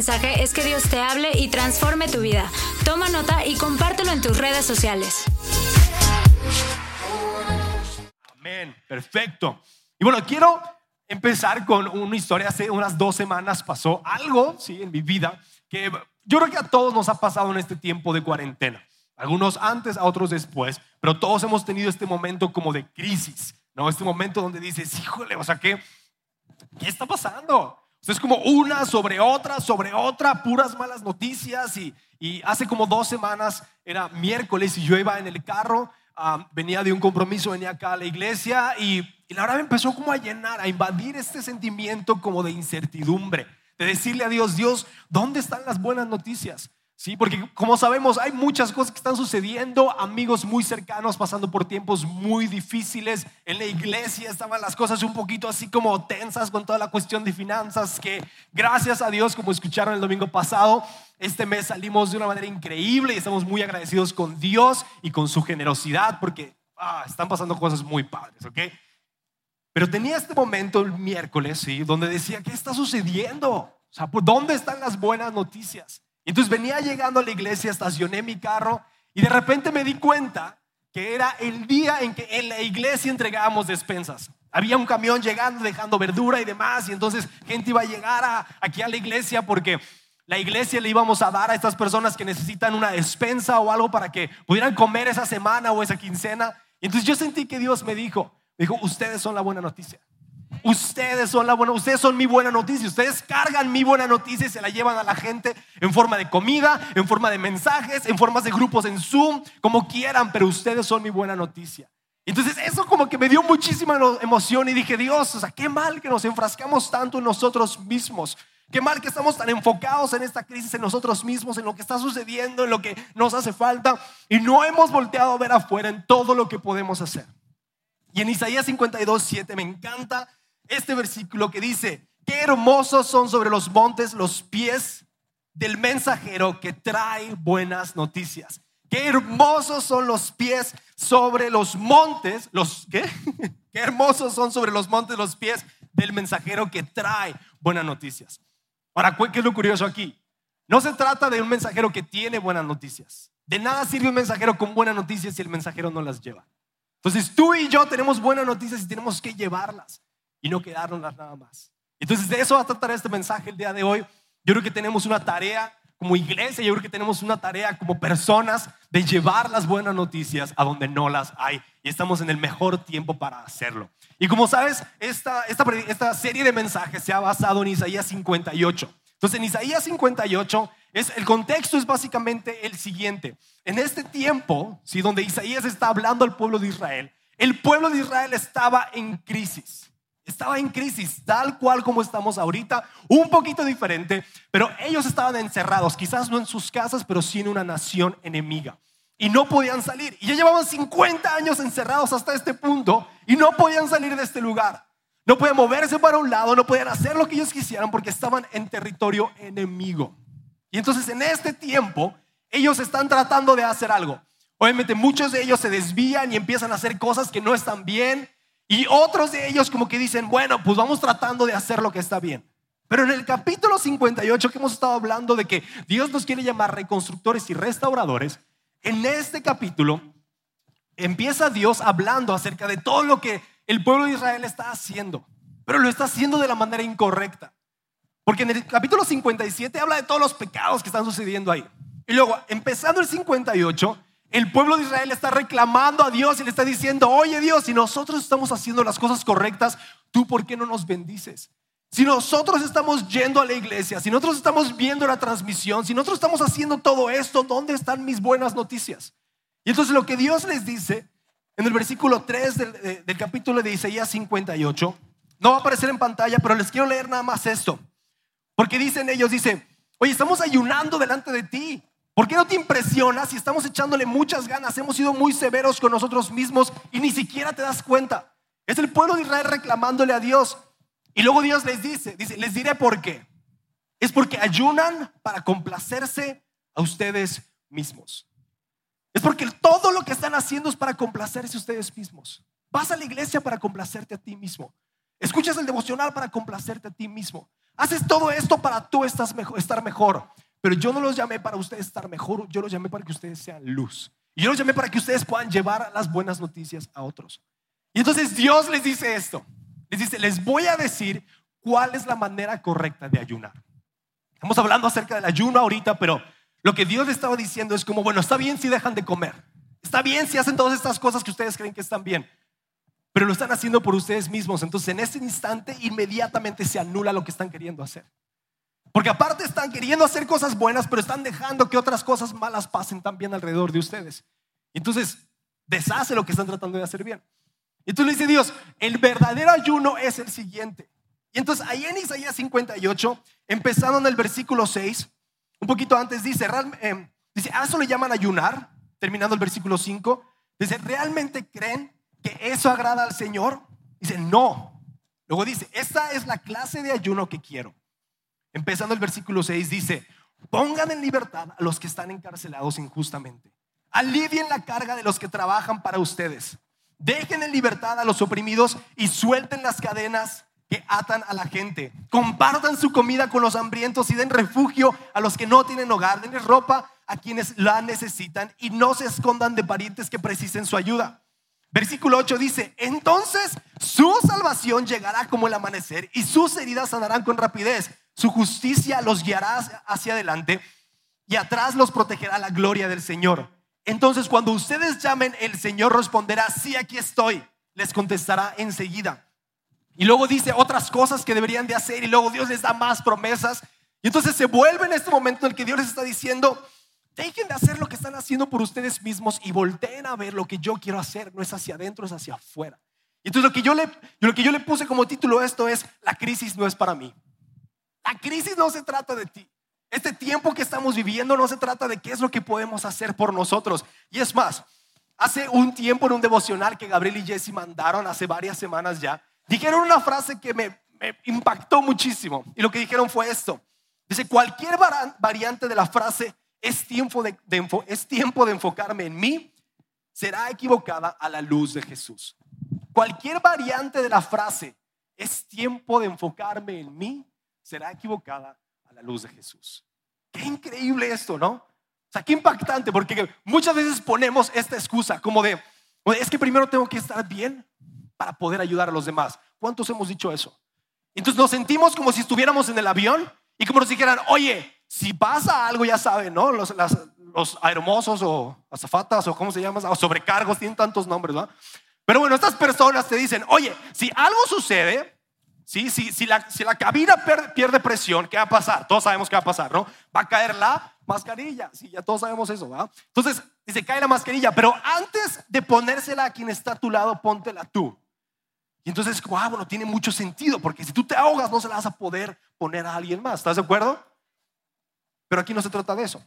mensaje es que Dios te hable y transforme tu vida. Toma nota y compártelo en tus redes sociales. Amén, perfecto. Y bueno, quiero empezar con una historia. Hace unas dos semanas pasó algo, sí, en mi vida, que yo creo que a todos nos ha pasado en este tiempo de cuarentena. Algunos antes, a otros después, pero todos hemos tenido este momento como de crisis, ¿no? Este momento donde dices, híjole, o sea, ¿qué, qué está pasando? Es como una sobre otra, sobre otra, puras malas noticias. Y, y hace como dos semanas, era miércoles, y yo iba en el carro, venía de un compromiso, venía acá a la iglesia, y, y la verdad me empezó como a llenar, a invadir este sentimiento como de incertidumbre, de decirle a Dios, Dios, ¿dónde están las buenas noticias? Sí, porque como sabemos, hay muchas cosas que están sucediendo, amigos muy cercanos pasando por tiempos muy difíciles. En la iglesia estaban las cosas un poquito así como tensas con toda la cuestión de finanzas, que gracias a Dios, como escucharon el domingo pasado, este mes salimos de una manera increíble y estamos muy agradecidos con Dios y con su generosidad, porque ah, están pasando cosas muy padres, ¿ok? Pero tenía este momento el miércoles, ¿sí? Donde decía, ¿qué está sucediendo? O sea, ¿por dónde están las buenas noticias? Entonces venía llegando a la iglesia, estacioné mi carro y de repente me di cuenta que era el día en que en la iglesia entregábamos despensas. Había un camión llegando, dejando verdura y demás, y entonces gente iba a llegar aquí a la iglesia porque la iglesia le íbamos a dar a estas personas que necesitan una despensa o algo para que pudieran comer esa semana o esa quincena. Y entonces yo sentí que Dios me dijo, me dijo, ustedes son la buena noticia. Ustedes son la buena, ustedes son mi buena noticia. Ustedes cargan mi buena noticia y se la llevan a la gente en forma de comida, en forma de mensajes, en formas de grupos en Zoom, como quieran, pero ustedes son mi buena noticia. Entonces eso como que me dio muchísima emoción y dije, Dios, o sea, qué mal que nos enfrascamos tanto en nosotros mismos. Qué mal que estamos tan enfocados en esta crisis, en nosotros mismos, en lo que está sucediendo, en lo que nos hace falta y no hemos volteado a ver afuera en todo lo que podemos hacer. Y en Isaías 52, 7 me encanta este versículo que dice, qué hermosos son sobre los montes los pies del mensajero que trae buenas noticias. Qué hermosos son los pies sobre los montes, los qué? Qué hermosos son sobre los montes los pies del mensajero que trae buenas noticias. Ahora, ¿qué es lo curioso aquí? No se trata de un mensajero que tiene buenas noticias. De nada sirve un mensajero con buenas noticias si el mensajero no las lleva. Entonces tú y yo tenemos buenas noticias y tenemos que llevarlas y no quedarnos nada más. Entonces de eso va a tratar este mensaje el día de hoy. Yo creo que tenemos una tarea como iglesia, yo creo que tenemos una tarea como personas de llevar las buenas noticias a donde no las hay. Y estamos en el mejor tiempo para hacerlo. Y como sabes, esta, esta, esta serie de mensajes se ha basado en Isaías 58. Entonces en Isaías 58 es, el contexto es básicamente el siguiente. En este tiempo, ¿sí? donde Isaías está hablando al pueblo de Israel, el pueblo de Israel estaba en crisis. Estaba en crisis, tal cual como estamos ahorita, un poquito diferente, pero ellos estaban encerrados, quizás no en sus casas, pero sí en una nación enemiga. Y no podían salir. Y ya llevaban 50 años encerrados hasta este punto y no podían salir de este lugar. No podían moverse para un lado, no podían hacer lo que ellos quisieran porque estaban en territorio enemigo. Y entonces en este tiempo ellos están tratando de hacer algo. Obviamente muchos de ellos se desvían y empiezan a hacer cosas que no están bien y otros de ellos como que dicen, bueno, pues vamos tratando de hacer lo que está bien. Pero en el capítulo 58 que hemos estado hablando de que Dios nos quiere llamar reconstructores y restauradores, en este capítulo empieza Dios hablando acerca de todo lo que el pueblo de Israel está haciendo, pero lo está haciendo de la manera incorrecta. Porque en el capítulo 57 habla de todos los pecados que están sucediendo ahí. Y luego, empezando el 58, el pueblo de Israel está reclamando a Dios y le está diciendo, oye Dios, si nosotros estamos haciendo las cosas correctas, ¿tú por qué no nos bendices? Si nosotros estamos yendo a la iglesia, si nosotros estamos viendo la transmisión, si nosotros estamos haciendo todo esto, ¿dónde están mis buenas noticias? Y entonces lo que Dios les dice en el versículo 3 del, del capítulo de Isaías 58, no va a aparecer en pantalla, pero les quiero leer nada más esto. Porque dicen ellos, dice, oye, estamos ayunando delante de ti. ¿Por qué no te impresionas si estamos echándole muchas ganas? Hemos sido muy severos con nosotros mismos y ni siquiera te das cuenta. Es el pueblo de Israel reclamándole a Dios. Y luego Dios les dice, dice, les diré por qué. Es porque ayunan para complacerse a ustedes mismos. Es porque todo lo que están haciendo es para complacerse a ustedes mismos. Vas a la iglesia para complacerte a ti mismo. Escuchas el devocional para complacerte a ti mismo. Haces todo esto para tú estar mejor. Pero yo no los llamé para ustedes estar mejor, yo los llamé para que ustedes sean luz. Y yo los llamé para que ustedes puedan llevar las buenas noticias a otros. Y entonces Dios les dice esto. Les dice, les voy a decir cuál es la manera correcta de ayunar. Estamos hablando acerca del ayuno ahorita, pero lo que Dios estaba diciendo es como, bueno, está bien si dejan de comer. Está bien si hacen todas estas cosas que ustedes creen que están bien. Pero lo están haciendo por ustedes mismos. Entonces en ese instante inmediatamente se anula lo que están queriendo hacer. Porque aparte están queriendo hacer cosas buenas, pero están dejando que otras cosas malas pasen también alrededor de ustedes. Entonces deshace lo que están tratando de hacer bien. Entonces le dice Dios, el verdadero ayuno es el siguiente. Y entonces ahí en Isaías 58, empezando en el versículo 6, un poquito antes dice, eh, dice, ¿a eso le llaman ayunar? Terminando el versículo 5, dice, ¿realmente creen que eso agrada al Señor? Dice, no. Luego dice, esta es la clase de ayuno que quiero. Empezando el versículo 6 dice, pongan en libertad a los que están encarcelados injustamente. Alivien la carga de los que trabajan para ustedes. Dejen en libertad a los oprimidos y suelten las cadenas que atan a la gente. Compartan su comida con los hambrientos y den refugio a los que no tienen hogar. Den ropa a quienes la necesitan y no se escondan de parientes que precisen su ayuda. Versículo 8 dice, entonces su salvación llegará como el amanecer y sus heridas sanarán con rapidez. Su justicia los guiará hacia adelante y atrás los protegerá la gloria del Señor. Entonces cuando ustedes llamen, el Señor responderá, sí, aquí estoy. Les contestará enseguida. Y luego dice otras cosas que deberían de hacer y luego Dios les da más promesas. Y entonces se vuelve en este momento en el que Dios les está diciendo, dejen de hacer lo que están haciendo por ustedes mismos y volteen a ver lo que yo quiero hacer. No es hacia adentro, es hacia afuera. Y entonces lo que yo le, lo que yo le puse como título esto es, la crisis no es para mí. La crisis no se trata de ti. Este tiempo que estamos viviendo no se trata de qué es lo que podemos hacer por nosotros. Y es más, hace un tiempo en un devocional que Gabriel y Jesse mandaron hace varias semanas ya, dijeron una frase que me, impactó muchísimo. Y lo que dijeron fue esto. Dice, cualquier variante de la frase es tiempo de, es tiempo de enfocarme en mí, será equivocada a la luz de Jesús. Cualquier variante de la frase es tiempo de enfocarme en mí, será equivocada a la luz de Jesús. Qué increíble esto, ¿no? O sea, qué impactante, porque muchas veces ponemos esta excusa como de, es que primero tengo que estar bien para poder ayudar a los demás. ¿Cuántos hemos dicho eso? Entonces nos sentimos como si estuviéramos en el avión y como nos dijeran, oye, si pasa algo, ya saben, ¿no? Los, los hermosos o azafatas o cómo se llama, o sobrecargos, tienen tantos nombres, ¿no? Pero bueno, estas personas te dicen, oye, si algo sucede, ¿Sí? Si, si, la, si la cabina pierde, presión, ¿qué va a pasar? Todos sabemos qué va a pasar, ¿no? Va a caer la mascarilla. Sí, ya todos sabemos eso, ¿va? Entonces, dice, cae la mascarilla, pero antes de ponérsela a quien está a tu lado, póntela tú. Y entonces, ah, bueno, tiene mucho sentido, porque si tú te ahogas, no se la vas a poder poner a alguien más. ¿Estás de acuerdo? Pero aquí no se trata de eso.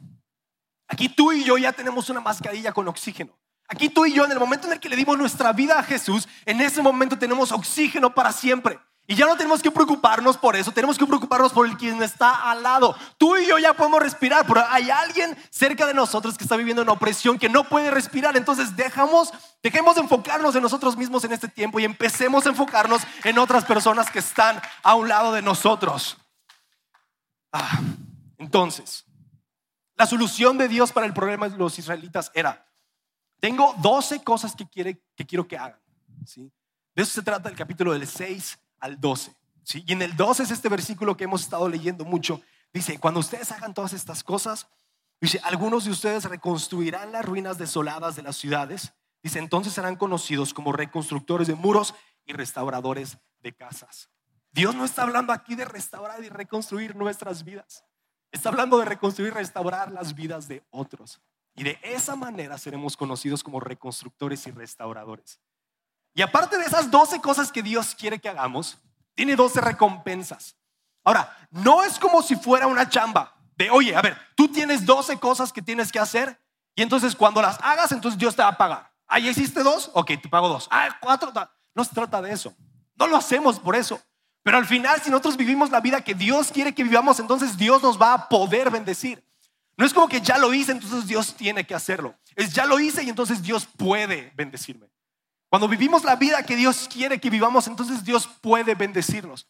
Aquí tú y yo ya tenemos una mascarilla con oxígeno. Aquí tú y yo, en el momento en el que le dimos nuestra vida a Jesús, en ese momento tenemos oxígeno para siempre. Y ya no tenemos que preocuparnos por eso, tenemos que preocuparnos por el quien está al lado. Tú y yo ya podemos respirar, pero hay alguien cerca de nosotros que está viviendo una opresión que no puede respirar. Entonces dejamos, dejemos de enfocarnos en nosotros mismos en este tiempo y empecemos a enfocarnos en otras personas que están a un lado de nosotros. Ah, entonces, la solución de Dios para el problema de los israelitas era, tengo 12 cosas que, quiere, que quiero que hagan. ¿sí? De eso se trata el capítulo del 6 al 12. ¿sí? Y en el 12 es este versículo que hemos estado leyendo mucho. Dice, cuando ustedes hagan todas estas cosas, dice, algunos de ustedes reconstruirán las ruinas desoladas de las ciudades. Dice, entonces serán conocidos como reconstructores de muros y restauradores de casas. Dios no está hablando aquí de restaurar y reconstruir nuestras vidas. Está hablando de reconstruir y restaurar las vidas de otros. Y de esa manera seremos conocidos como reconstructores y restauradores. Y aparte de esas 12 cosas que Dios quiere que hagamos, tiene 12 recompensas. Ahora, no es como si fuera una chamba de, oye, a ver, tú tienes 12 cosas que tienes que hacer y entonces cuando las hagas, entonces Dios te va a pagar. Ah, ¿ya hiciste dos? Ok, te pago dos. Ah, cuatro. No se trata de eso. No lo hacemos por eso. Pero al final, si nosotros vivimos la vida que Dios quiere que vivamos, entonces Dios nos va a poder bendecir. No es como que ya lo hice, entonces Dios tiene que hacerlo. Es ya lo hice y entonces Dios puede bendecirme. Cuando vivimos la vida que Dios quiere que vivamos, entonces Dios puede bendecirnos.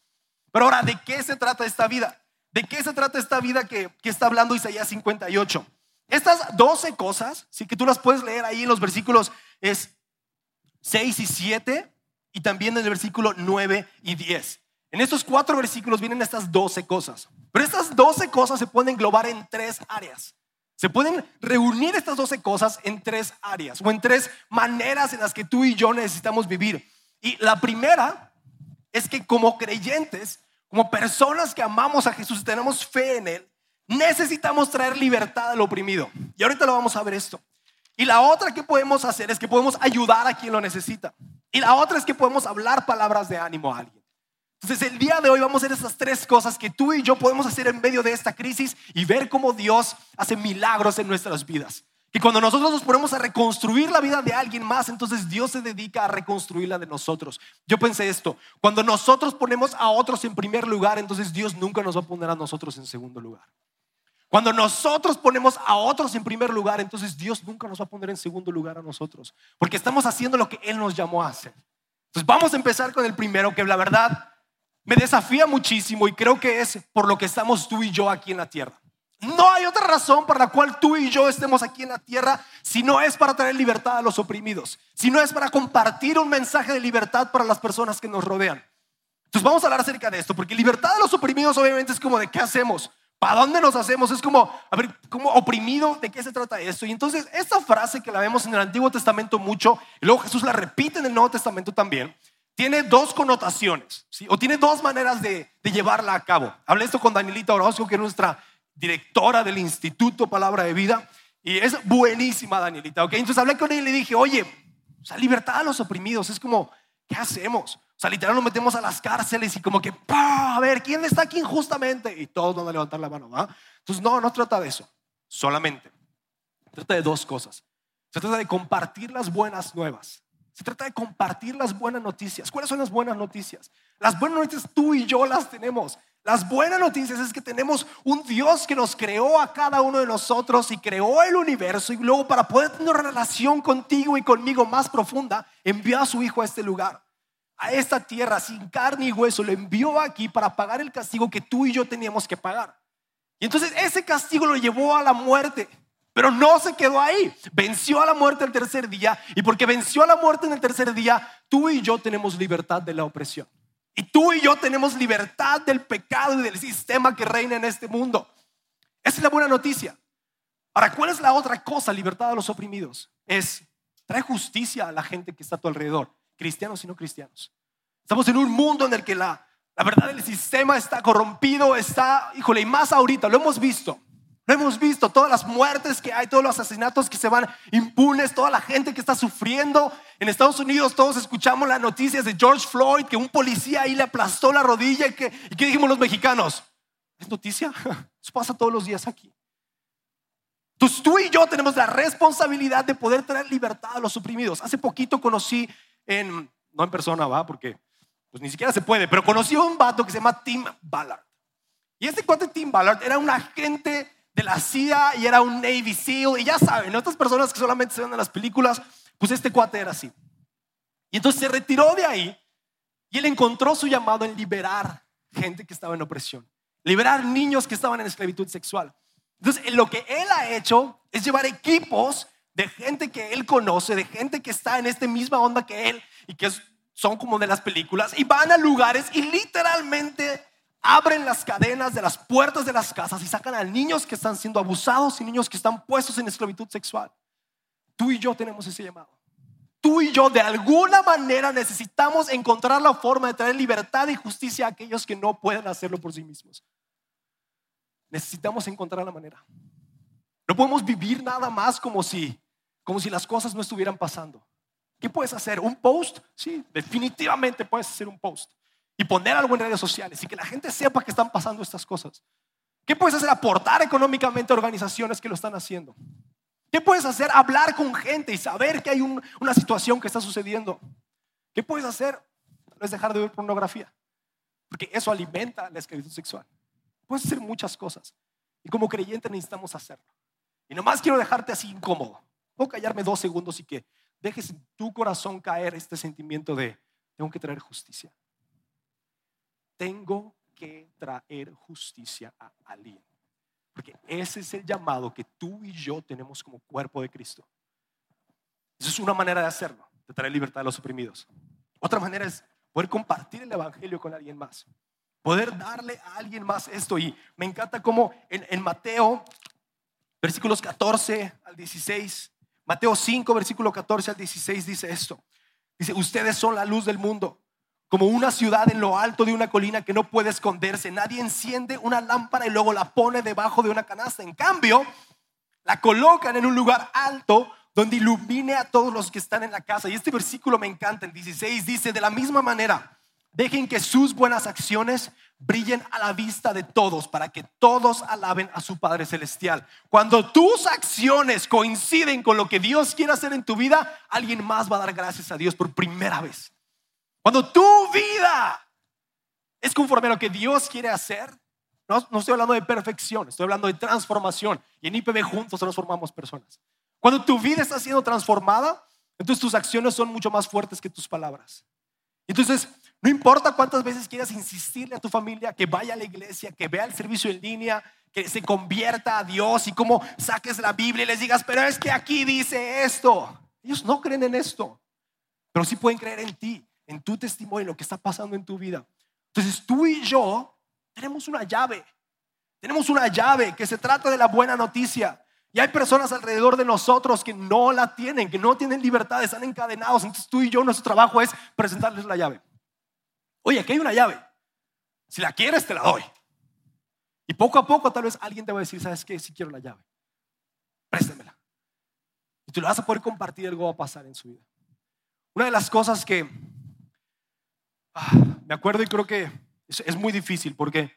Pero ahora, ¿de qué se trata esta vida? ¿De qué se trata esta vida que, que está hablando Isaías 58? Estas 12 cosas, sí que tú las puedes leer ahí en los versículos es 6 y 7 y también en el versículo 9 y 10. En estos cuatro versículos vienen estas 12 cosas. Pero estas 12 cosas se pueden englobar en tres áreas. Se pueden reunir estas 12 cosas en tres áreas o en tres maneras en las que tú y yo necesitamos vivir. Y la primera es que como creyentes, como personas que amamos a Jesús y tenemos fe en Él, necesitamos traer libertad al oprimido. Y ahorita lo vamos a ver esto. Y la otra que podemos hacer es que podemos ayudar a quien lo necesita. Y la otra es que podemos hablar palabras de ánimo a alguien. Entonces el día de hoy vamos a hacer esas tres cosas que tú y yo podemos hacer en medio de esta crisis y ver cómo Dios hace milagros en nuestras vidas. Y cuando nosotros nos ponemos a reconstruir la vida de alguien más, entonces Dios se dedica a reconstruir la de nosotros. Yo pensé esto, cuando nosotros ponemos a otros en primer lugar, entonces Dios nunca nos va a poner a nosotros en segundo lugar. Cuando nosotros ponemos a otros en primer lugar, entonces Dios nunca nos va a poner en segundo lugar a nosotros, porque estamos haciendo lo que Él nos llamó a hacer. Entonces vamos a empezar con el primero, que la verdad me desafía muchísimo y creo que es por lo que estamos tú y yo aquí en la tierra. No hay otra razón por la cual tú y yo estemos aquí en la tierra si no es para traer libertad a los oprimidos, si no es para compartir un mensaje de libertad para las personas que nos rodean. Entonces vamos a hablar acerca de esto, porque libertad a los oprimidos obviamente es como de qué hacemos. ¿Para dónde nos hacemos? Es como, a ver, como oprimido, ¿de qué se trata esto? Y entonces, esta frase que la vemos en el Antiguo Testamento mucho, y luego Jesús la repite en el Nuevo Testamento también, tiene dos connotaciones, ¿sí? o tiene dos maneras de, llevarla a cabo. Hablé esto con Danielita Orozco, que es nuestra directora del Instituto Palabra de Vida, y es buenísima Danielita, ¿ok? Entonces hablé con ella y le dije, oye, o libertad a los oprimidos, es como, ¿qué hacemos? sea, literal nos metemos a las cárceles y como que, a ver, ¿quién está aquí injustamente? Y todos van a levantar la mano, ¿va? Entonces, no, no trata de eso, solamente. Trata de dos cosas. Se trata de compartir las buenas nuevas. Se trata de compartir las buenas noticias. ¿Cuáles son las buenas noticias? Las buenas noticias tú y yo las tenemos. Las buenas noticias es que tenemos un Dios que nos creó a cada uno de nosotros y creó el universo y luego para poder tener una relación contigo y conmigo más profunda, envió a su Hijo a este lugar a esta tierra sin carne y hueso, lo envió aquí para pagar el castigo que tú y yo teníamos que pagar. Y entonces ese castigo lo llevó a la muerte. Pero no se quedó ahí. Venció a la muerte el tercer día. Y porque venció a la muerte en el tercer día, tú y yo tenemos libertad de la opresión. Y tú y yo tenemos libertad del pecado y del sistema que reina en este mundo. Esa es la buena noticia. Ahora, ¿cuál es la otra cosa? Libertad a los oprimidos. Es trae justicia a la gente que está a tu alrededor cristianos y no cristianos. Estamos en un mundo en el que la, la verdad el sistema está corrompido, está, híjole, y más ahorita, lo hemos visto. Lo hemos visto, todas las muertes que hay, todos los asesinatos que se van impunes, toda la gente que está sufriendo. En Estados Unidos todos escuchamos las noticias de George Floyd, que un policía ahí le aplastó la rodilla y que, y que dijimos los mexicanos, ¿es noticia? Eso pasa todos los días aquí. Entonces tú y yo tenemos la responsabilidad de poder traer libertad a los oprimidos. Hace poquito conocí en, no en persona, va, porque pues ni siquiera se puede, pero conocí a un vato que se llama Tim Ballard. Y este cuate Tim Ballard era un agente de la CIA y era un Navy SEAL. Y ya saben, estas personas que solamente se ven en las películas, pues este cuate era así. Y entonces se retiró de ahí y él encontró su llamado en liberar gente que estaba en opresión, liberar niños que estaban en esclavitud sexual. Entonces, lo que él ha hecho es llevar equipos de gente que él conoce, de gente que está en esta misma onda que él y que son como de las películas y van a lugares y literalmente abren las cadenas de las puertas de las casas y sacan a niños que están siendo abusados y niños que están puestos en esclavitud sexual. Tú y yo tenemos ese llamado. Tú y yo de alguna manera necesitamos encontrar la forma de traer libertad y justicia a aquellos que no pueden hacerlo por sí mismos. Necesitamos encontrar la manera. No podemos vivir nada más como si como si las cosas no estuvieran pasando. ¿Qué puedes hacer? ¿Un post? Sí, definitivamente puedes hacer un post. Y poner algo en redes sociales y que la gente sepa que están pasando estas cosas. ¿Qué puedes hacer? Aportar económicamente a organizaciones que lo están haciendo. ¿Qué puedes hacer? Hablar con gente y saber que hay una situación que está sucediendo. ¿Qué puedes hacer? No es dejar de ver pornografía. Porque eso alimenta la esclavitud sexual. Puedes hacer muchas cosas. Y como creyente necesitamos hacerlo. Y nomás quiero dejarte así incómodo. Puedo callarme dos segundos y que dejes en tu corazón caer este sentimiento de, tengo que traer justicia. Tengo que traer justicia a alguien. Porque ese es el llamado que tú y yo tenemos como cuerpo de Cristo. Esa es una manera de hacerlo, de traer libertad a los oprimidos. Otra manera es poder compartir el Evangelio con alguien más. Poder darle a alguien más esto. Y me encanta cómo en, en Mateo, versículos 14 al 16, Mateo 5, versículo 14 al 16 dice esto. Dice, ustedes son la luz del mundo como una ciudad en lo alto de una colina que no puede esconderse. Nadie enciende una lámpara y luego la pone debajo de una canasta. En cambio, la colocan en un lugar alto donde ilumine a todos los que están en la casa. Y este versículo me encanta, el 16 dice, de la misma manera, dejen que sus buenas acciones brillen a la vista de todos para que todos alaben a su Padre Celestial. Cuando tus acciones coinciden con lo que Dios quiere hacer en tu vida, alguien más va a dar gracias a Dios por primera vez. Cuando tu vida es conforme a lo que Dios quiere hacer, no, estoy hablando de perfección, estoy hablando de transformación. Y en IPB juntos transformamos personas. Cuando tu vida está siendo transformada, entonces tus acciones son mucho más fuertes que tus palabras. Entonces, no importa cuántas veces quieras insistirle a tu familia que vaya a la iglesia, que vea el servicio en línea, que se convierta a Dios y como saques la Biblia y les digas, pero es que aquí dice esto. Ellos no creen en esto, pero sí pueden creer en ti en tu testimonio, lo que está pasando en tu vida. Entonces tú y yo tenemos una llave. Tenemos una llave que se trata de la buena noticia. Y hay personas alrededor de nosotros que no la tienen, que no tienen libertad, están encadenados. Entonces tú y yo, nuestro trabajo es presentarles la llave. Oye, aquí hay una llave. Si la quieres, te la doy. Y poco a poco tal vez alguien te va a decir, ¿sabes qué? Si quiero la llave. Préstemela. Y tú le vas a poder compartir, algo va a pasar en su vida. Una de las cosas que Ah, me acuerdo y creo que es, muy difícil porque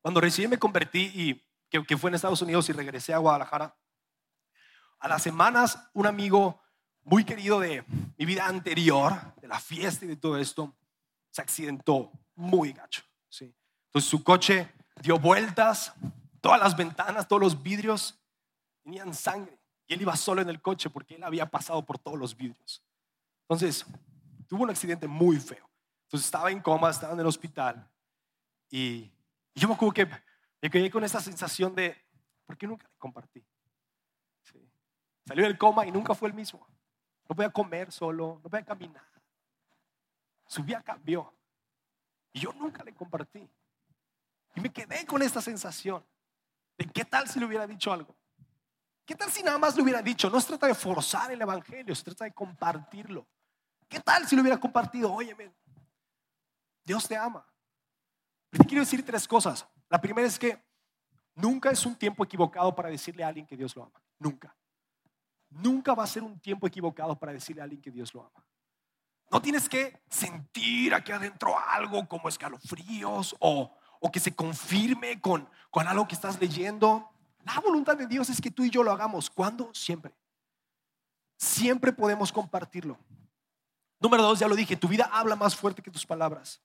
cuando recién me convertí y que, que, fue en Estados Unidos y regresé a Guadalajara, a las semanas un amigo muy querido de mi vida anterior, de la fiesta y de todo esto, se accidentó muy gacho. ¿sí? Entonces su coche dio vueltas, todas las ventanas, todos los vidrios tenían sangre y él iba solo en el coche porque él había pasado por todos los vidrios. Entonces, tuvo un accidente muy feo. Entonces estaba en coma, estaba en el hospital. Y, yo me acuerdo que me quedé con esa sensación de, ¿por qué nunca le compartí? Salió del coma y nunca fue el mismo. No podía comer solo, no podía caminar. Su vida cambió. Y yo nunca le compartí. Y me quedé con esta sensación de qué tal si le hubiera dicho algo. ¿Qué tal si nada más le hubiera dicho? No se trata de forzar el Evangelio, se trata de compartirlo. ¿Qué tal si lo hubiera compartido? Óyeme, Dios te ama. Te quiero decir tres cosas. La primera es que nunca es un tiempo equivocado para decirle a alguien que Dios lo ama. Nunca. Nunca va a ser un tiempo equivocado para decirle a alguien que Dios lo ama. No tienes que sentir aquí adentro algo como escalofríos o, o que se confirme con, con algo que estás leyendo. La voluntad de Dios es que tú y yo lo hagamos. ¿Cuándo? Siempre. Siempre podemos compartirlo. Número dos, ya lo dije, tu vida habla más fuerte que tus palabras.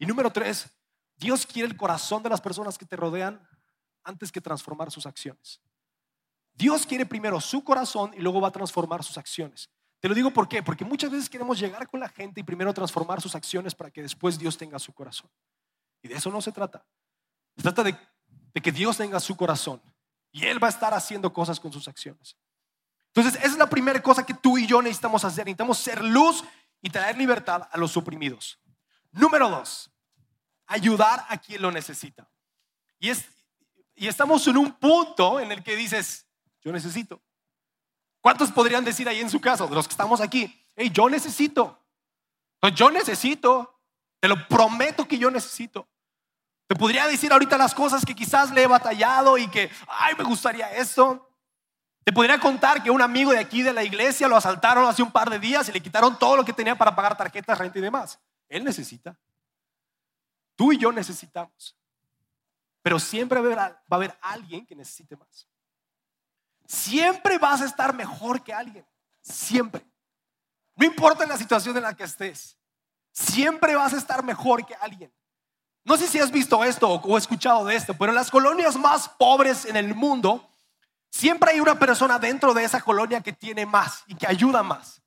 Y número tres, Dios quiere el corazón de las personas que te rodean antes que transformar sus acciones. Dios quiere primero su corazón y luego va a transformar sus acciones. Te lo digo por qué, porque muchas veces queremos llegar con la gente y primero transformar sus acciones para que después Dios tenga su corazón. Y de eso no se trata. Se trata de, de que Dios tenga su corazón y Él va a estar haciendo cosas con sus acciones. Entonces, esa es la primera cosa que tú y yo necesitamos hacer. Necesitamos ser luz y traer libertad a los oprimidos. Número dos, ayudar a quien lo necesita. Y, es, y estamos en un punto en el que dices, yo necesito. ¿Cuántos podrían decir ahí en su caso, de los que estamos aquí, hey, yo necesito? Pues yo necesito, te lo prometo que yo necesito. Te podría decir ahorita las cosas que quizás le he batallado y que, ay, me gustaría esto. Te podría contar que un amigo de aquí de la iglesia lo asaltaron hace un par de días y le quitaron todo lo que tenía para pagar tarjetas, renta y demás. Él necesita. Tú y yo necesitamos. Pero siempre va a haber alguien que necesite más. Siempre vas a estar mejor que alguien. Siempre. No importa la situación en la que estés. Siempre vas a estar mejor que alguien. No sé si has visto esto o escuchado de esto, pero en las colonias más pobres en el mundo, siempre hay una persona dentro de esa colonia que tiene más y que ayuda más.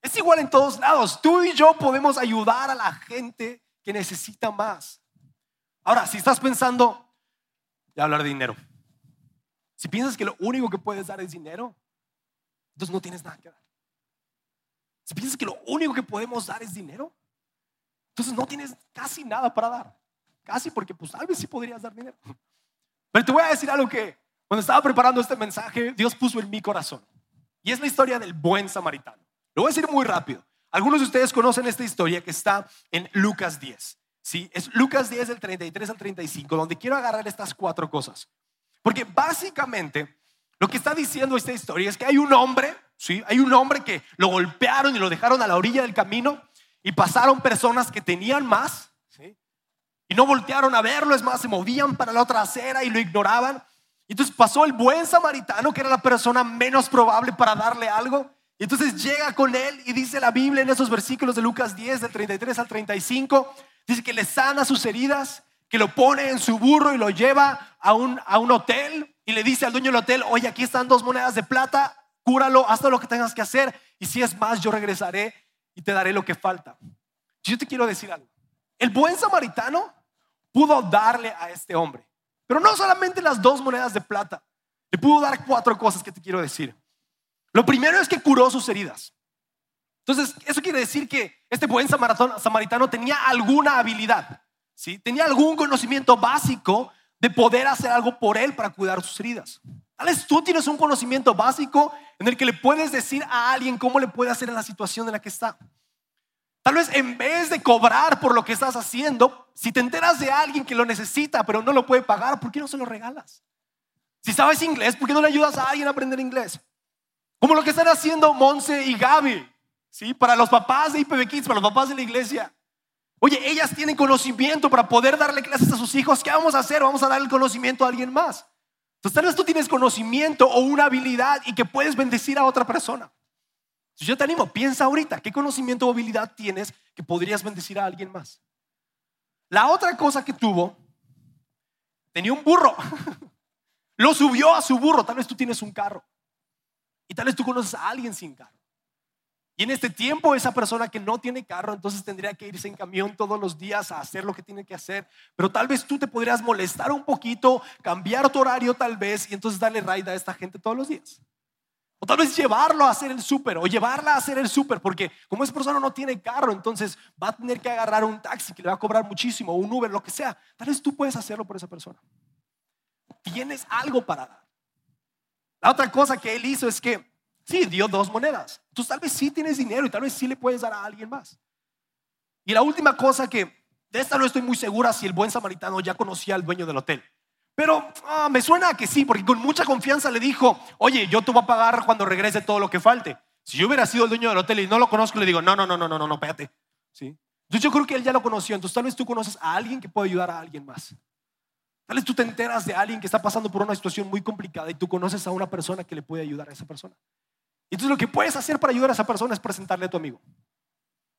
Es igual en todos lados. Tú y yo podemos ayudar a la gente que necesita más. Ahora, si estás pensando, de hablar de dinero, si piensas que lo único que puedes dar es dinero, entonces no tienes nada que dar. Si piensas que lo único que podemos dar es dinero, entonces no tienes casi nada para dar. Casi porque pues tal vez sí podrías dar dinero. Pero te voy a decir algo que cuando estaba preparando este mensaje, Dios puso en mi corazón. Y es la historia del buen samaritano. Lo voy a decir muy rápido. Algunos de ustedes conocen esta historia que está en Lucas 10. ¿sí? Es Lucas 10 del 33 al 35, donde quiero agarrar estas cuatro cosas. Porque básicamente lo que está diciendo esta historia es que hay un hombre, ¿sí? Hay un hombre que lo golpearon y lo dejaron a la orilla del camino y pasaron personas que tenían más, ¿sí? Y no voltearon a verlo, es más, se movían para la otra acera y lo ignoraban. Y entonces pasó el buen samaritano, que era la persona menos probable para darle algo. Y entonces llega con él y dice la Biblia en esos versículos de Lucas 10, del 33 al 35, dice que le sana sus heridas, que lo pone en su burro y lo lleva a un, a un hotel y le dice al dueño del hotel, oye, aquí están dos monedas de plata, cúralo, haz lo que tengas que hacer y si es más, yo regresaré y te daré lo que falta. Yo te quiero decir algo. El buen samaritano pudo darle a este hombre, pero no solamente las dos monedas de plata, le pudo dar cuatro cosas que te quiero decir. Lo primero es que curó sus heridas. Entonces, eso quiere decir que este buen samaritano tenía alguna habilidad, ¿sí? tenía algún conocimiento básico de poder hacer algo por él para cuidar sus heridas. Tal vez tú tienes un conocimiento básico en el que le puedes decir a alguien cómo le puede hacer en la situación en la que está. Tal vez en vez de cobrar por lo que estás haciendo, si te enteras de alguien que lo necesita pero no lo puede pagar, ¿por qué no se lo regalas? Si sabes inglés, ¿por qué no le ayudas a alguien a aprender inglés? Como lo que están haciendo Monse y Gaby, ¿sí? Para los papás de IPB Kids, para los papás de la iglesia. Oye, ellas tienen conocimiento para poder darle clases a sus hijos. ¿Qué vamos a hacer? Vamos a dar el conocimiento a alguien más. Entonces, tal vez tú tienes conocimiento o una habilidad y que puedes bendecir a otra persona. Yo te animo, piensa ahorita, ¿qué conocimiento o habilidad tienes que podrías bendecir a alguien más? La otra cosa que tuvo, tenía un burro. Lo subió a su burro. Tal vez tú tienes un carro. Y tal vez tú conoces a alguien sin carro. Y en este tiempo esa persona que no tiene carro, entonces tendría que irse en camión todos los días a hacer lo que tiene que hacer. Pero tal vez tú te podrías molestar un poquito, cambiar tu horario tal vez y entonces darle raid a esta gente todos los días. O tal vez llevarlo a hacer el súper o llevarla a hacer el súper, porque como esa persona no tiene carro, entonces va a tener que agarrar un taxi que le va a cobrar muchísimo, o un Uber, lo que sea. Tal vez tú puedes hacerlo por esa persona. Tienes algo para dar. La otra cosa que él hizo es que Sí, dio dos monedas. Tú tal vez sí tienes dinero y tal vez sí le puedes dar a alguien más. Y la última cosa que, de esta no estoy muy segura si el buen samaritano ya conocía al dueño del hotel. Pero ah, me suena que sí, porque con mucha confianza le dijo, oye, yo te voy a pagar cuando regrese todo lo que falte. Si yo hubiera sido el dueño del hotel y no lo conozco, le digo, no, no, no, no, no, no, no, espérate. ¿Sí? Entonces yo creo que él ya lo conoció. Entonces tal vez tú conoces a alguien que puede ayudar a alguien más. Tal vez tú te enteras de alguien que está pasando por una situación muy complicada y tú conoces a una persona que le puede ayudar a esa persona. Entonces lo que puedes hacer para ayudar a esa persona es presentarle a tu amigo.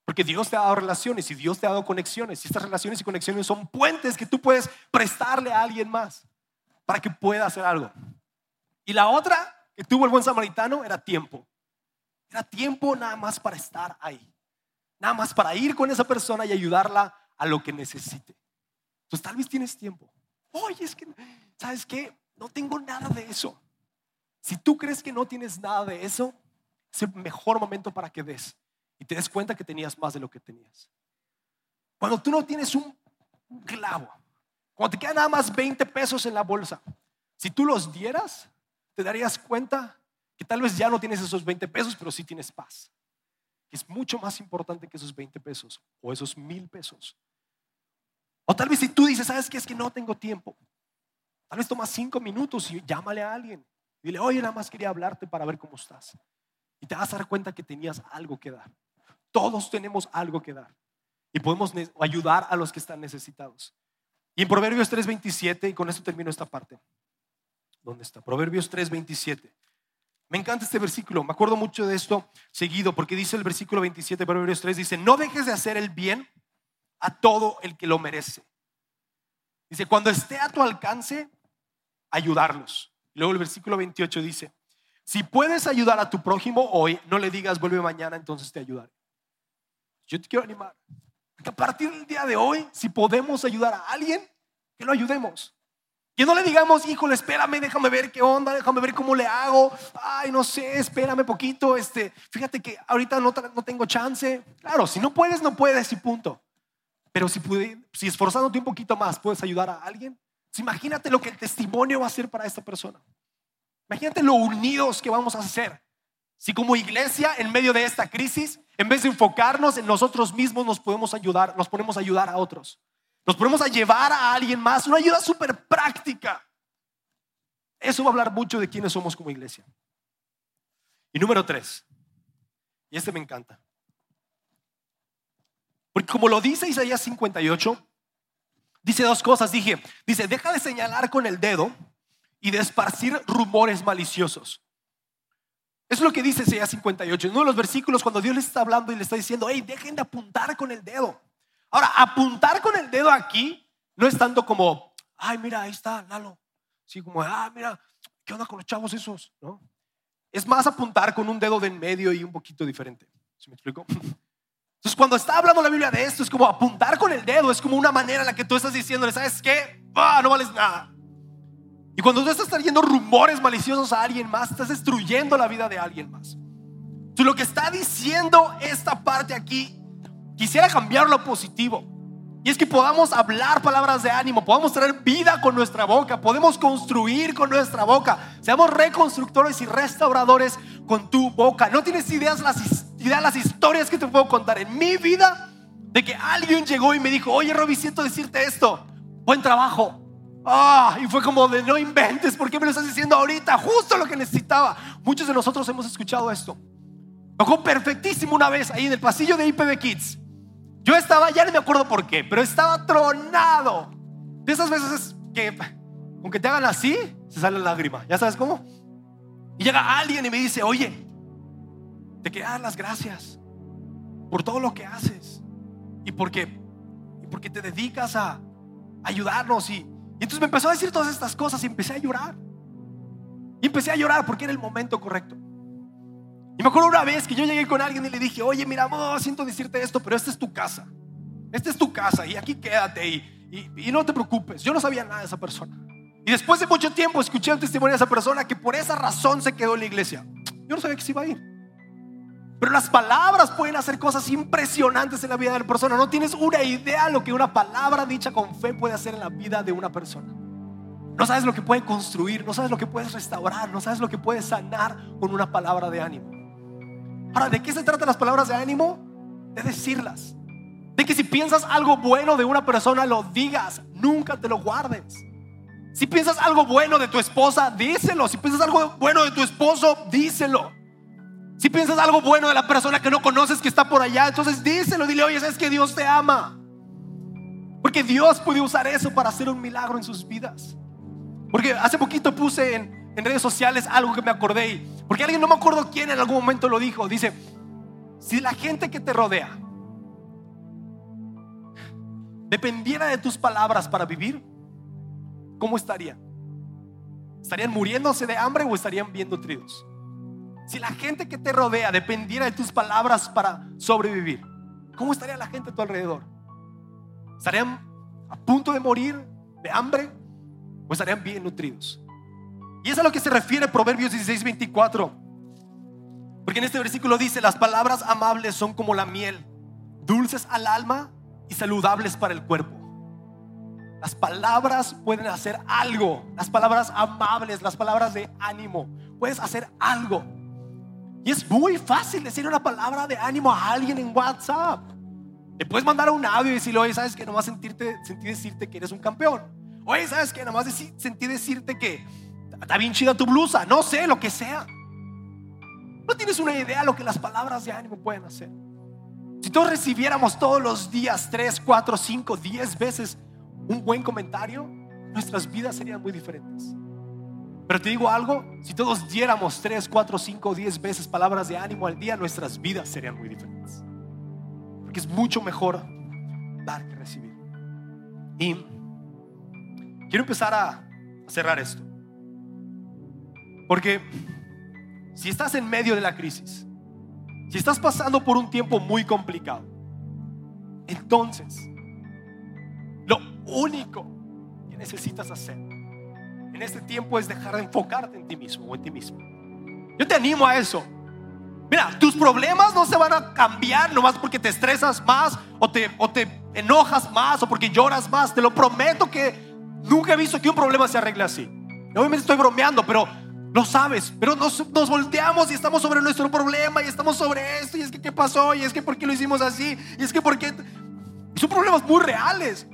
Porque Dios te ha dado relaciones y Dios te ha dado conexiones. Y estas relaciones y conexiones son puentes que tú puedes prestarle a alguien más para que pueda hacer algo. Y la otra que tuvo el buen samaritano era tiempo. Era tiempo nada más para estar ahí. Nada más para ir con esa persona y ayudarla a lo que necesite. Entonces tal vez tienes tiempo. Oye, es que, ¿sabes qué? No tengo nada de eso. Si tú crees que no tienes nada de eso, es el mejor momento para que des y te des cuenta que tenías más de lo que tenías. Cuando tú no tienes un clavo, cuando te quedan nada más 20 pesos en la bolsa, si tú los dieras, te darías cuenta que tal vez ya no tienes esos 20 pesos, pero sí tienes paz. es mucho más importante que esos 20 pesos o esos mil pesos. O tal vez si tú dices, ¿sabes qué? Es que no tengo tiempo. Tal vez tomas cinco minutos y llámale a alguien. Dile, oye, nada más quería hablarte para ver cómo estás. Y te vas a dar cuenta que tenías algo que dar. Todos tenemos algo que dar. Y podemos ayudar a los que están necesitados. Y en Proverbios 3:27, y con esto termino esta parte. ¿Dónde está? Proverbios 3:27. Me encanta este versículo, me acuerdo mucho de esto seguido, porque dice el versículo 27 Proverbios 3, dice, no dejes de hacer el bien a todo el que lo merece. Dice, cuando esté a tu alcance, ayudarlos. Luego el versículo 28 dice, si puedes ayudar a tu prójimo hoy, no le digas vuelve mañana, entonces te ayudaré. Yo te quiero animar. A partir del día de hoy, si podemos ayudar a alguien, que lo ayudemos. Que no le digamos, híjole, espérame, déjame ver qué onda, déjame ver cómo le hago. Ay, no sé, espérame poquito. Este, fíjate que ahorita no, no tengo chance. Claro, si no puedes, no puedes y punto. Pero si, si esforzándote un poquito más puedes ayudar a alguien, pues imagínate lo que el testimonio va a ser para esta persona. Imagínate lo unidos que vamos a hacer. Si como iglesia, en medio de esta crisis, en vez de enfocarnos en nosotros mismos, nos podemos ayudar, nos ponemos a ayudar a otros. Nos ponemos a llevar a alguien más, una ayuda súper práctica. Eso va a hablar mucho de quiénes somos como iglesia. Y número tres, y este me encanta. Porque como lo dice Isaías 58, Dice dos cosas, dije, dice, deja de señalar con el dedo y de esparcir rumores maliciosos. Es lo que dice Isaías 58. En uno de los versículos, cuando Dios le está hablando y le está diciendo, hey, dejen de apuntar con el dedo. Ahora, apuntar con el dedo aquí no es tanto como, ay, mira, ahí está Lalo. Sí, como, ah, mira, ¿qué onda con los chavos esos? ¿No? Es más apuntar con un dedo de en medio y un poquito diferente. ¿Se me explico? Entonces, cuando está hablando la Biblia de esto, es como apuntar con el dedo, es como una manera en la que tú estás diciéndole, ¿sabes qué? Ah, no vales nada. Y cuando tú estás trayendo rumores maliciosos a alguien más, estás destruyendo la vida de alguien más. Entonces, lo que está diciendo esta parte aquí, quisiera cambiarlo a positivo. Y es que podamos hablar palabras de ánimo, podamos traer vida con nuestra boca, podemos construir con nuestra boca. Seamos reconstructores y restauradores con tu boca. No tienes ideas las ideas, las historias que te puedo contar en mi vida de que alguien llegó y me dijo, oye Roby, siento decirte esto, buen trabajo. Ah, y fue como de no inventes, ¿por qué me lo estás diciendo ahorita? Justo lo que necesitaba. Muchos de nosotros hemos escuchado esto. Tocó perfectísimo una vez ahí en el pasillo de IPB Kids. Yo estaba, ya no me acuerdo por qué, pero estaba tronado. De esas veces que, aunque te hagan así, se sale la lágrima. ¿Ya sabes cómo? Y llega alguien y me dice, oye, te quiero dar las gracias por todo lo que haces y porque, y porque te dedicas a ayudarnos. Y, y entonces me empezó a decir todas estas cosas y empecé a llorar. Y empecé a llorar porque era el momento correcto. Y me acuerdo una vez que yo llegué con alguien y le dije, oye, mira, siento decirte esto, pero esta es tu casa. Esta es tu casa y aquí quédate y, y, no te preocupes. Yo no sabía nada de esa persona. Y después de mucho tiempo escuché un testimonio de esa persona que por esa razón se quedó en la iglesia. Yo no sabía que se iba a ir. Pero las palabras pueden hacer cosas impresionantes en la vida de la persona. No tienes una idea lo que una palabra dicha con fe puede hacer en la vida de una persona. No sabes lo que puede construir, no sabes lo que puedes restaurar, no sabes lo que puedes sanar con una palabra de ánimo. Ahora, ¿de qué se tratan las palabras de ánimo? De decirlas. De que si piensas algo bueno de una persona, lo digas, nunca te lo guardes. Si piensas algo bueno de tu esposa, díselo. Si piensas algo bueno de tu esposo, díselo. Si piensas algo bueno de la persona que no conoces que está por allá, entonces díselo, dile, oye, sabes que Dios te ama. Porque Dios puede usar eso para hacer un milagro en sus vidas. Porque hace poquito puse en, en redes sociales algo que me acordé. Porque alguien, no me acuerdo quién en algún momento lo dijo, dice, si la gente que te rodea dependiera de tus palabras para vivir, ¿cómo estarían? ¿Estarían muriéndose de hambre o estarían bien nutridos? Si la gente que te rodea dependiera de tus palabras para sobrevivir, ¿cómo estaría la gente a tu alrededor? ¿Estarían a punto de morir de hambre o estarían bien nutridos? Y es a lo que se refiere Proverbios 16, 24. Porque en este versículo dice, las palabras amables son como la miel, dulces al alma y saludables para el cuerpo. Las palabras pueden hacer algo, las palabras amables, las palabras de ánimo, puedes hacer algo. Y es muy fácil decir una palabra de ánimo a alguien en WhatsApp. Le puedes mandar un audio y decirle, oye, ¿sabes que Nomás sentirte, sentir decirte que eres un campeón. Oye, ¿sabes que Nomás sentí decirte que Está bien chida tu blusa, no sé, lo que sea. No tienes una idea de lo que las palabras de ánimo pueden hacer. Si todos recibiéramos todos los días 3, 4, 5, 10 veces un buen comentario, nuestras vidas serían muy diferentes. Pero te digo algo, si todos diéramos 3, 4, 5, 10 veces palabras de ánimo al día, nuestras vidas serían muy diferentes. Porque es mucho mejor dar que recibir. Y quiero empezar a cerrar esto. Porque si estás en medio de la crisis, si estás pasando por un tiempo muy complicado, entonces lo único que necesitas hacer en este tiempo es dejar de enfocarte en ti mismo o en ti mismo. Yo te animo a eso. Mira, tus problemas no se van a cambiar nomás porque te estresas más o te, o te enojas más o porque lloras más. Te lo prometo que nunca he visto que un problema se arregle así. Obviamente estoy bromeando, pero lo sabes. Pero nos, nos volteamos y estamos sobre nuestro problema y estamos sobre esto. Y es que qué pasó, y es que por qué lo hicimos así, y es que por qué. Y son problemas muy reales.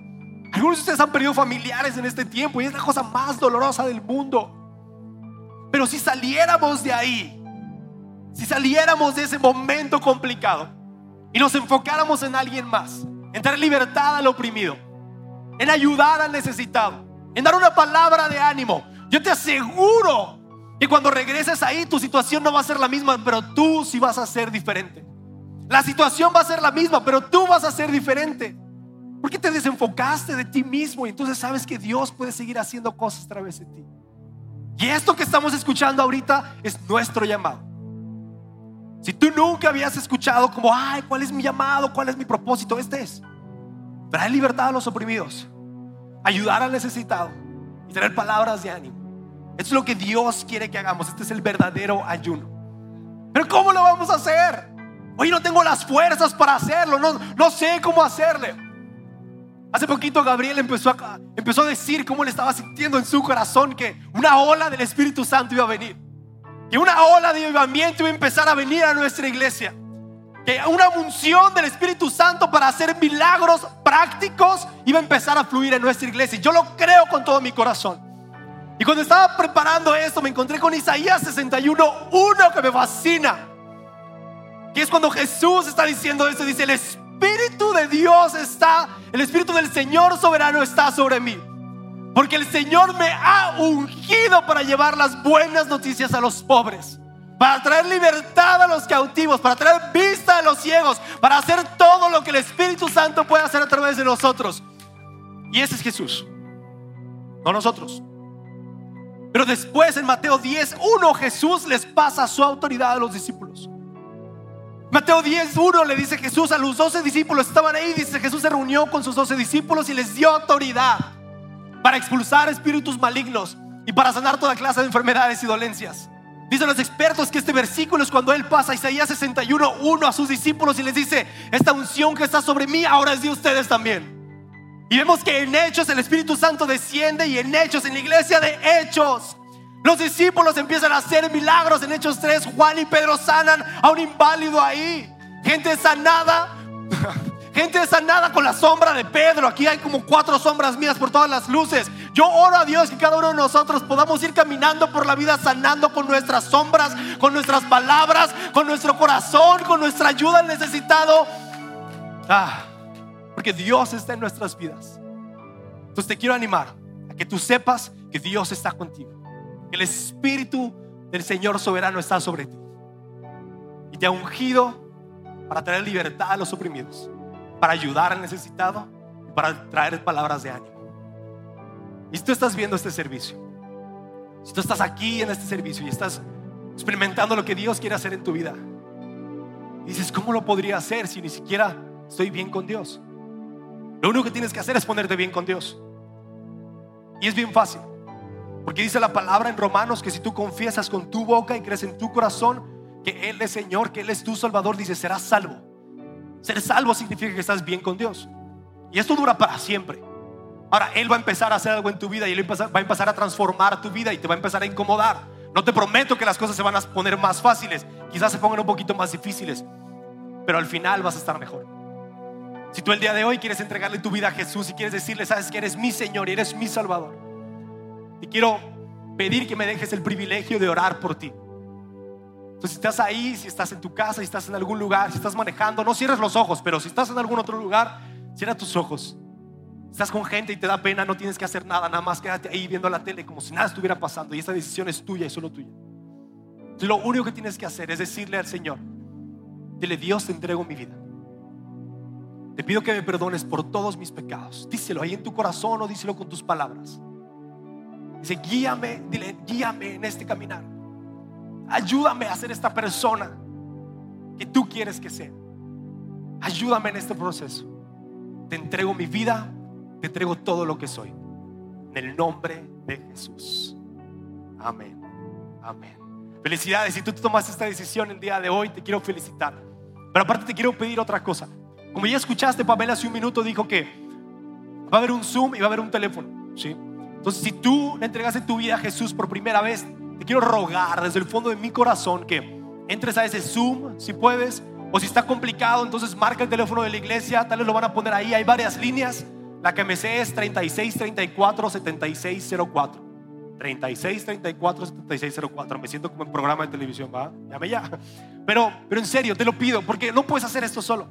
Algunos de ustedes han perdido familiares en este tiempo y es la cosa más dolorosa del mundo. Pero si saliéramos de ahí, si saliéramos de ese momento complicado y nos enfocáramos en alguien más, en dar libertad al oprimido, en ayudar al necesitado, en dar una palabra de ánimo, yo te aseguro que cuando regreses ahí tu situación no va a ser la misma, pero tú sí vas a ser diferente. La situación va a ser la misma, pero tú vas a ser diferente. Porque te desenfocaste de ti mismo y entonces sabes que Dios puede seguir haciendo cosas a través de ti. Y esto que estamos escuchando ahorita es nuestro llamado. Si tú nunca habías escuchado como, ay, ¿cuál es mi llamado? ¿Cuál es mi propósito? Este es traer libertad a los oprimidos, ayudar al necesitado y traer palabras de ánimo. Esto es lo que Dios quiere que hagamos. Este es el verdadero ayuno. Pero ¿cómo lo vamos a hacer? Hoy no tengo las fuerzas para hacerlo, no, no sé cómo hacerle. Hace poquito Gabriel empezó a, empezó a decir cómo le estaba sintiendo en su corazón que una ola del Espíritu Santo iba a venir. Que una ola de avivamiento iba a empezar a venir a nuestra iglesia. Que una unción del Espíritu Santo para hacer milagros prácticos iba a empezar a fluir en nuestra iglesia. Yo lo creo con todo mi corazón. Y cuando estaba preparando esto me encontré con Isaías 61, uno que me fascina. Que es cuando Jesús está diciendo esto, dice, el Espíritu Espíritu de Dios está, el Espíritu del Señor soberano está sobre mí. Porque el Señor me ha ungido para llevar las buenas noticias a los pobres. Para traer libertad a los cautivos, para traer vista a los ciegos, para hacer todo lo que el Espíritu Santo puede hacer a través de nosotros. Y ese es Jesús, no nosotros. Pero después en Mateo 10, uno Jesús les pasa su autoridad a los discípulos. Mateo 10, 1 le dice Jesús a los 12 discípulos, estaban ahí, dice Jesús se reunió con sus 12 discípulos y les dio autoridad para expulsar espíritus malignos y para sanar toda clase de enfermedades y dolencias. Dicen los expertos que este versículo es cuando él pasa Isaías 61, 1 a sus discípulos y les dice, esta unción que está sobre mí ahora es de ustedes también. Y vemos que en Hechos el Espíritu Santo desciende y en Hechos, en la iglesia de Hechos, los discípulos empiezan a hacer milagros. En Hechos 3, Juan y Pedro sanan a un inválido ahí. Gente sanada. Gente sanada con la sombra de Pedro. Aquí hay como cuatro sombras mías por todas las luces. Yo oro a Dios que cada uno de nosotros podamos ir caminando por la vida sanando con nuestras sombras, con nuestras palabras, con nuestro corazón, con nuestra ayuda al necesitado. Ah, porque Dios está en nuestras vidas. Entonces te quiero animar a que tú sepas que Dios está contigo el Espíritu del Señor soberano está sobre ti. Y te ha ungido para traer libertad a los oprimidos, para ayudar al necesitado y para traer palabras de ánimo. Y si tú estás viendo este servicio, si tú estás aquí en este servicio y estás experimentando lo que Dios quiere hacer en tu vida, y dices, ¿cómo lo podría hacer si ni siquiera estoy bien con Dios? Lo único que tienes que hacer es ponerte bien con Dios. Y es bien fácil. Porque dice la palabra en Romanos que si tú confiesas con tu boca y crees en tu corazón que Él es Señor, que Él es tu Salvador, dice, serás salvo. Ser salvo significa que estás bien con Dios. Y esto dura para siempre. Ahora, Él va a empezar a hacer algo en tu vida y Él va a empezar a transformar tu vida y te va a empezar a incomodar. No te prometo que las cosas se van a poner más fáciles, quizás se pongan un poquito más difíciles, pero al final vas a estar mejor. Si tú el día de hoy quieres entregarle tu vida a Jesús y quieres decirle, sabes que eres mi Señor y eres mi Salvador, y quiero pedir que me dejes el privilegio de orar por ti. Entonces, si estás ahí, si estás en tu casa, si estás en algún lugar, si estás manejando, no cierres los ojos, pero si estás en algún otro lugar, cierra tus ojos. Estás con gente y te da pena, no tienes que hacer nada, nada más quédate ahí viendo la tele como si nada estuviera pasando y esta decisión es tuya y solo tuya. Entonces, lo único que tienes que hacer es decirle al Señor, dile, Dios, te entrego mi vida. Te pido que me perdones por todos mis pecados. Díselo ahí en tu corazón o díselo con tus palabras. Dice, guíame, dile, guíame en este caminar. ayúdame a ser esta persona que tú quieres que sea. Ayúdame en este proceso. Te entrego mi vida, te entrego todo lo que soy. En el nombre de Jesús. Amén. Amén. Felicidades. Si tú tomaste esta decisión el día de hoy, te quiero felicitar. Pero aparte te quiero pedir otra cosa. Como ya escuchaste, Pamela hace un minuto dijo que va a haber un Zoom y va a haber un teléfono. ¿sí? Entonces, si tú le entregaste tu vida a Jesús por primera vez, te quiero rogar desde el fondo de mi corazón que entres a ese Zoom, si puedes, o si está complicado, entonces marca el teléfono de la iglesia, tal vez lo van a poner ahí, hay varias líneas. La que me sé es 36 34 76 04. 36 34 76 04. Me siento como en programa de televisión, ¿va? Llame ya. Pero, pero en serio, te lo pido, porque no puedes hacer esto solo.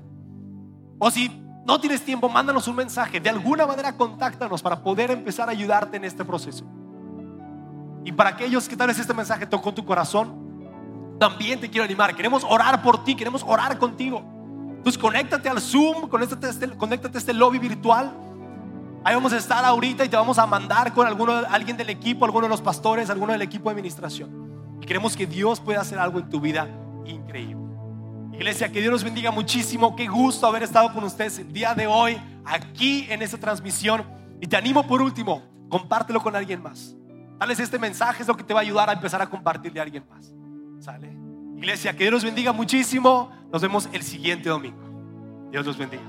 O si no tienes tiempo, mándanos un mensaje. De alguna manera, contáctanos para poder empezar a ayudarte en este proceso. Y para aquellos que tal vez este mensaje tocó tu corazón, también te quiero animar. Queremos orar por ti, queremos orar contigo. Entonces, conéctate al Zoom, conéctate a este, este lobby virtual. Ahí vamos a estar ahorita y te vamos a mandar con alguno, alguien del equipo, alguno de los pastores, alguno del equipo de administración. Y queremos que Dios pueda hacer algo en tu vida increíble. Iglesia, que Dios los bendiga muchísimo. Qué gusto haber estado con ustedes el día de hoy, aquí en esta transmisión. Y te animo por último, compártelo con alguien más. Tal vez este mensaje es lo que te va a ayudar a empezar a compartirle a alguien más. ¿Sale? Iglesia, que Dios los bendiga muchísimo. Nos vemos el siguiente domingo. Dios los bendiga.